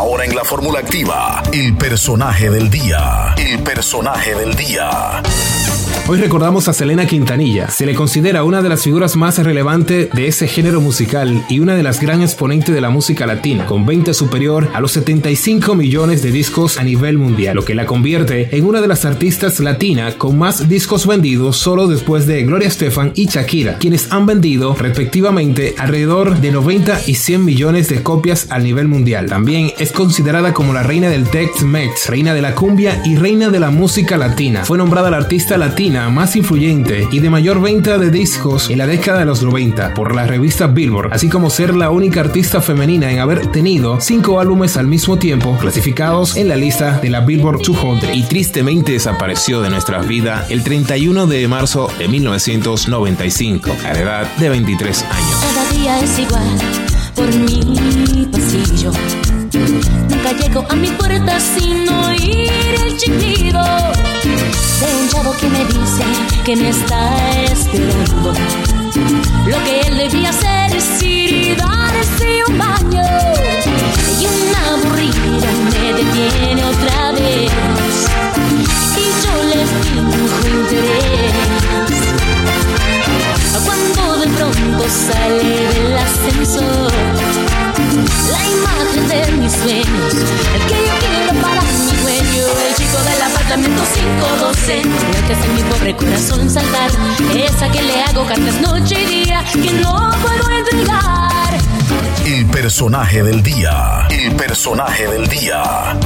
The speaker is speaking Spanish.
Ahora en la fórmula activa, el personaje del día. El personaje del día. Hoy recordamos a Selena Quintanilla. Se le considera una de las figuras más relevantes de ese género musical y una de las gran exponentes de la música latina, con venta superior a los 75 millones de discos a nivel mundial, lo que la convierte en una de las artistas latinas con más discos vendidos solo después de Gloria Estefan y Shakira, quienes han vendido respectivamente alrededor de 90 y 100 millones de copias a nivel mundial. También es considerada como la reina del Tex-Mex, reina de la cumbia y reina de la música latina. Fue nombrada la artista latina más influyente y de mayor venta de discos en la década de los 90 por la revista Billboard, así como ser la única artista femenina en haber tenido cinco álbumes al mismo tiempo clasificados en la lista de la Billboard 200 y tristemente desapareció de nuestras vidas el 31 de marzo de 1995 a la edad de 23 años. Cada día es igual por mi pasillo. Nunca llego a mi puerta sin oír el chavo que me dice que me está esperando. Lo que él debía hacer es ir y darse un baño. Y una aburrida me detiene otra vez. Y yo le finjo interés. Cuando de pronto sale del ascensor la imagen de mis sueños, 512, el que mi pobre corazón saltar, esa que le hago cartas noche y día, que no puedo entregar. El personaje del día. El personaje del día.